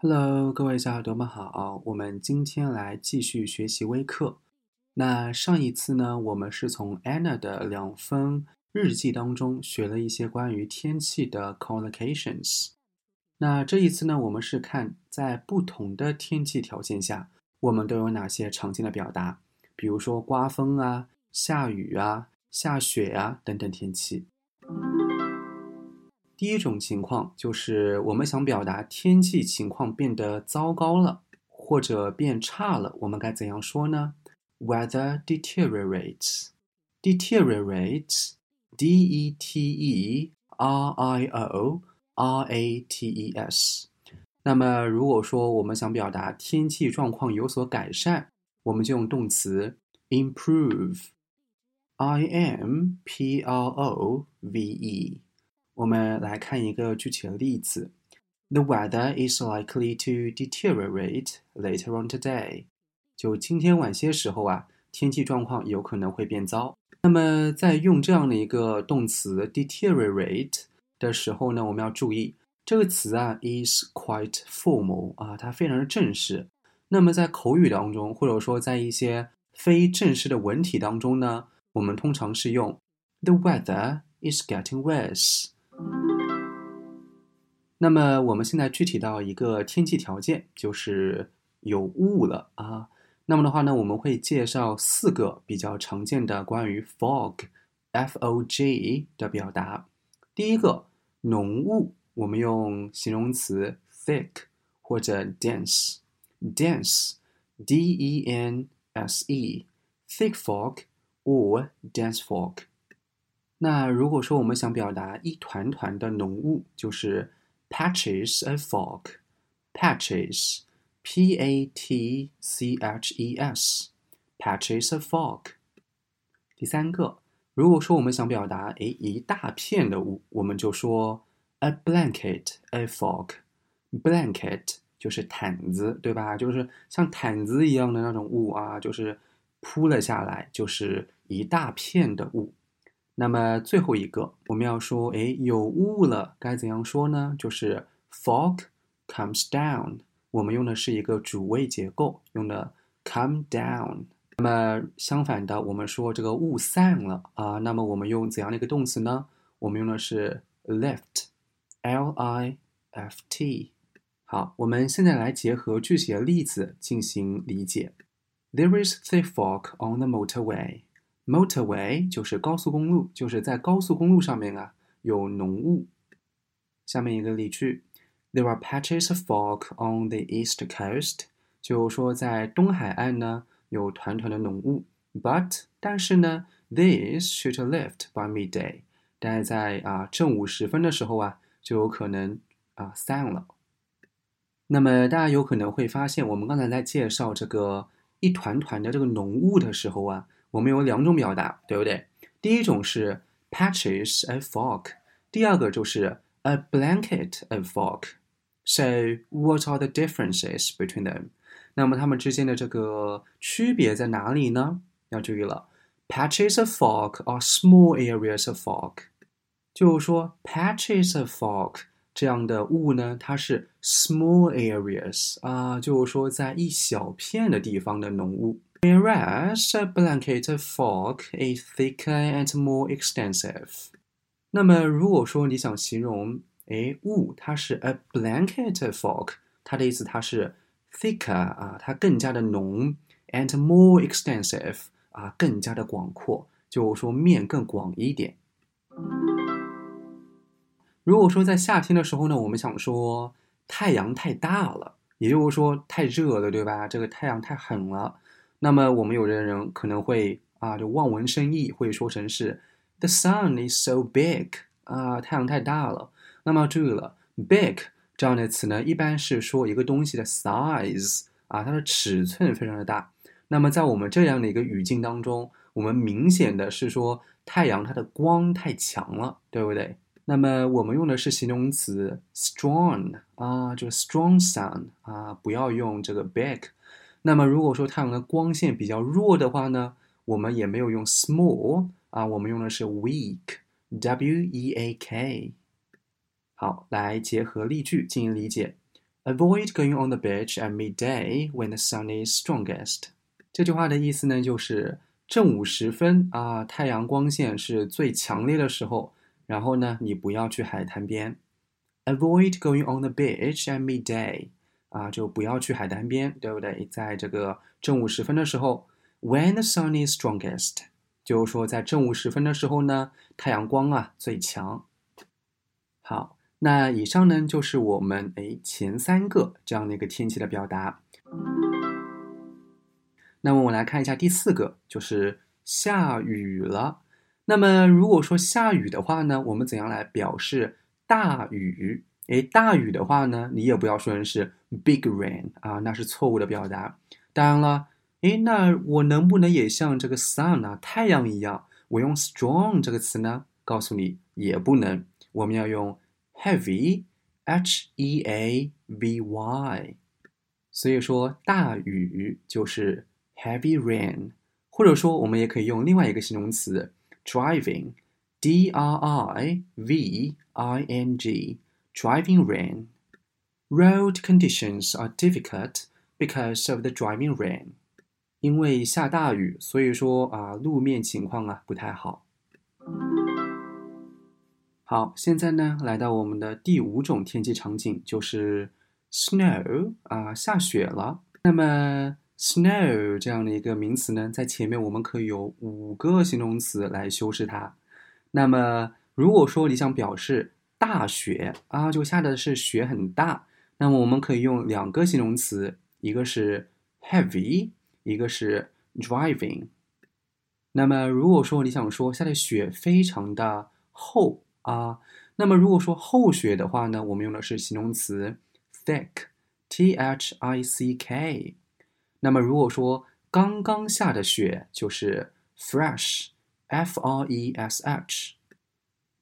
Hello，各位小耳朵们好，我们今天来继续学习微课。那上一次呢，我们是从 Anna 的两封日记当中学了一些关于天气的 collocations。那这一次呢，我们是看在不同的天气条件下，我们都有哪些常见的表达，比如说刮风啊、下雨啊、下雪啊等等天气。第一种情况就是我们想表达天气情况变得糟糕了，或者变差了，我们该怎样说呢？Weather deteriorates. Deteriorates. D-E-T-E-R-I-O-R-A-T-E-S. 那么如果说我们想表达天气状况有所改善，我们就用动词 improve. I-M-P-R-O-V-E. 我们来看一个具体的例子：The weather is likely to deteriorate later on today。就今天晚些时候啊，天气状况有可能会变糟。那么在用这样的一个动词 deteriorate 的时候呢，我们要注意这个词啊 is quite formal 啊，它非常的正式。那么在口语当中，或者说在一些非正式的文体当中呢，我们通常是用 The weather is getting worse。那么我们现在具体到一个天气条件，就是有雾了啊。那么的话呢，我们会介绍四个比较常见的关于 fog（f-o-g） 的表达。第一个，浓雾，我们用形容词 thick 或者 dense，dense，d-e-n-s-e，thick fog or dense fog。那如果说我们想表达一团团的浓雾，就是 patches of fog，patches。P A T C H E S patches of fog。第三个，如果说我们想表达诶一大片的雾，我们就说 a blanket of fog。blanket 就是毯子，对吧？就是像毯子一样的那种雾啊，就是铺了下来，就是一大片的雾。那么最后一个，我们要说诶有雾了，该怎样说呢？就是 fog comes down。我们用的是一个主谓结构，用的 come down。那么相反的，我们说这个雾散了啊，那么我们用怎样的一个动词呢？我们用的是 lift，L-I-F-T。好，我们现在来结合具体的例子进行理解。There is thick fog on the motorway。Motorway 就是高速公路，就是在高速公路上面啊有浓雾。下面一个例句。There are patches of fog on the east coast，就说在东海岸呢有团团的浓雾。But 但是呢，this should lift by midday，但是在啊正午时分的时候啊就有可能啊散了。那么大家有可能会发现，我们刚才在介绍这个一团团的这个浓雾的时候啊，我们有两种表达，对不对？第一种是 patches of fog，第二个就是 a blanket of fog。So what are the differences between them？那么它们之间的这个区别在哪里呢？要注意了，patches of fog are small areas of fog。就是说，patches of fog 这样的雾呢，它是 small areas 啊，就是说在一小片的地方的浓雾。 Whereas a blanket of fog is thicker and more extensive。那么如果说你想形容哎，雾它是 a blanket fog，它的意思它是 thicker 啊，它更加的浓，and more extensive 啊，更加的广阔，就说面更广一点。如果说在夏天的时候呢，我们想说太阳太大了，也就是说太热了，对吧？这个太阳太狠了，那么我们有的人可能会啊，就望文生义，会说成是 the sun is so big 啊，太阳太大了。那么注意了，big 这样的词呢，一般是说一个东西的 size 啊，它的尺寸非常的大。那么在我们这样的一个语境当中，我们明显的是说太阳它的光太强了，对不对？那么我们用的是形容词 strong 啊，就是 strong sun 啊，不要用这个 big。那么如果说太阳的光线比较弱的话呢，我们也没有用 small 啊，我们用的是 weak，w e a k。好，来结合例句进行理解。Avoid going on the beach at midday when the sun is strongest。这句话的意思呢，就是正午时分啊，太阳光线是最强烈的时候，然后呢，你不要去海滩边。Avoid going on the beach at midday。啊，就不要去海滩边，对不对？在这个正午时分的时候，when the sun is strongest，就是说在正午时分的时候呢，太阳光啊最强。好，那以上呢就是我们哎前三个这样的一个天气的表达。那么我来看一下第四个，就是下雨了。那么如果说下雨的话呢，我们怎样来表示大雨？诶，大雨的话呢，你也不要说成是 big rain 啊，那是错误的表达。当然了，诶，那我能不能也像这个 sun 啊，太阳一样，我用 strong 这个词呢？告诉你也不能，我们要用 heavy，h e a v y。所以说大雨就是 heavy rain，或者说我们也可以用另外一个形容词 driving，d r i v i n g。Driving rain. Road conditions are difficult because of the driving rain. 因为下大雨，所以说啊，路面情况啊不太好。好，现在呢，来到我们的第五种天气场景，就是 snow 啊，下雪了。那么 snow 这样的一个名词呢，在前面我们可以有五个形容词来修饰它。那么如果说你想表示大雪啊，就下的是雪很大。那么我们可以用两个形容词，一个是 heavy，一个是 driving。那么如果说你想说下的雪非常的厚啊，那么如果说厚雪的话呢，我们用的是形容词 thick，t h i c k。那么如果说刚刚下的雪就是 fresh，f r e s h。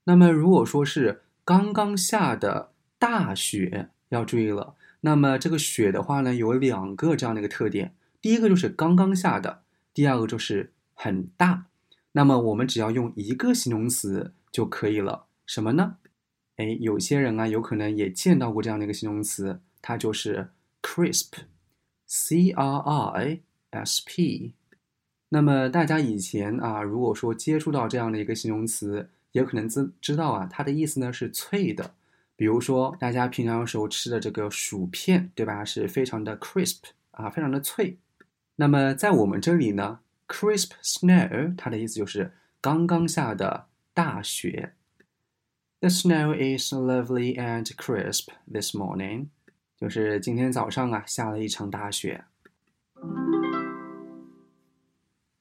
那么如果说是刚刚下的大雪要注意了。那么这个雪的话呢，有两个这样的一个特点。第一个就是刚刚下的，第二个就是很大。那么我们只要用一个形容词就可以了。什么呢？哎，有些人啊，有可能也见到过这样的一个形容词，它就是 crisp，c r i s p。那么大家以前啊，如果说接触到这样的一个形容词，也可能知知道啊，它的意思呢是脆的，比如说大家平常时候吃的这个薯片，对吧？是非常的 crisp 啊，非常的脆。那么在我们这里呢，crisp snow 它的意思就是刚刚下的大雪。The snow is lovely and crisp this morning，就是今天早上啊下了一场大雪。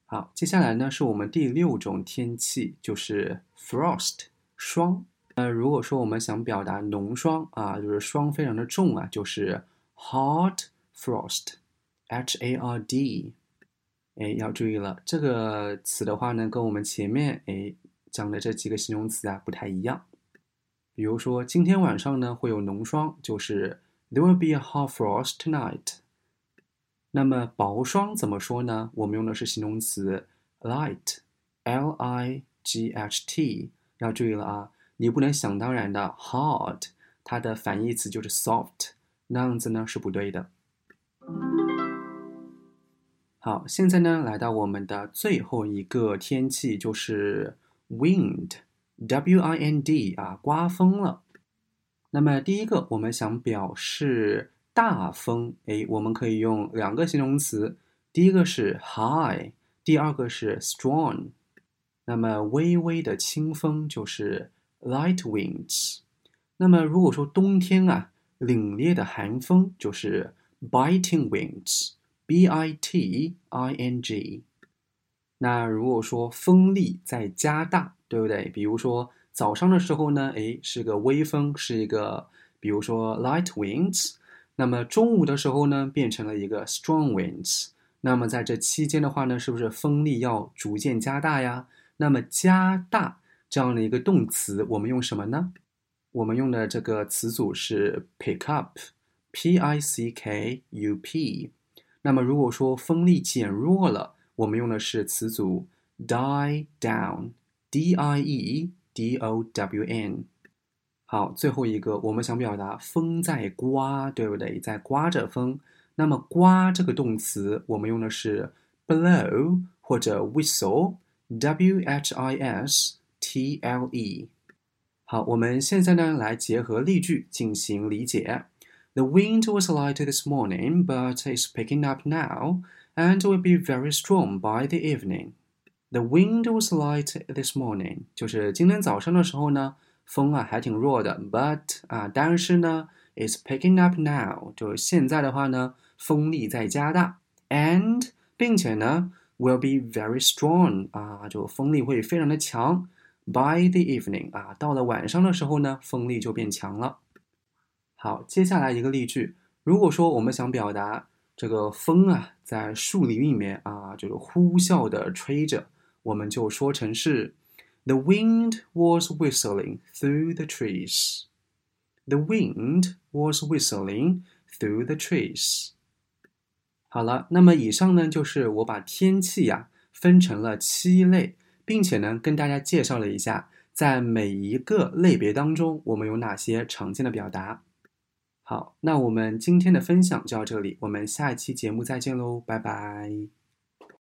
好，接下来呢是我们第六种天气，就是 frost 霜。呃，如果说我们想表达浓霜啊，就是霜非常的重啊，就是 hard frost，h a r d。哎，要注意了，这个词的话呢，跟我们前面哎讲的这几个形容词啊不太一样。比如说今天晚上呢会有浓霜，就是 there will be a hard frost tonight。那么薄霜怎么说呢？我们用的是形容词 light，l i g h t。要注意了啊，你不能想当然的 hard，它的反义词就是 soft，那样子呢是不对的。好，现在呢来到我们的最后一个天气，就是 wind，w i n d 啊，刮风了。那么第一个，我们想表示。大风，哎，我们可以用两个形容词，第一个是 high，第二个是 strong。那么微微的清风就是 light winds。那么如果说冬天啊，凛冽的寒风就是 biting winds，b i t i n g。那如果说风力在加大，对不对？比如说早上的时候呢，哎，是个微风，是一个，比如说 light winds。那么中午的时候呢，变成了一个 strong winds。那么在这期间的话呢，是不是风力要逐渐加大呀？那么加大这样的一个动词，我们用什么呢？我们用的这个词组是 pick up，p i c k u p。那么如果说风力减弱了，我们用的是词组 die down，d i e d o w n。好，最后一个，我们想表达风在刮，对不对？在刮着风。那么“刮”这个动词，我们用的是 blow 或者 whistle，w h i s t l e。好，我们现在呢来结合例句进行理解。The wind was light this morning, but it's picking up now and will be very strong by the evening. The wind was light this morning，就是今天早上的时候呢， 风啊还挺弱的。But 啊，但是呢，is picking up now，就是现在的话呢，风力在加大。And 并且呢，will be very strong 啊，就风力会非常的强。By the evening 啊，到了晚上的时候呢，风力就变强了。好，接下来一个例句，如果说我们想表达这个风啊，在树林里面啊，就是呼啸的吹着，我们就说成是 The wind was whistling through the trees. The wind was whistling through the trees. 好了，那么以上呢，就是我把天气呀分成了七类。并且呢，跟大家介绍了一下，在每一个类别当中，我们有哪些常见的表达。好，那我们今天的分享就到这里，我们下一期节目再见喽，拜拜。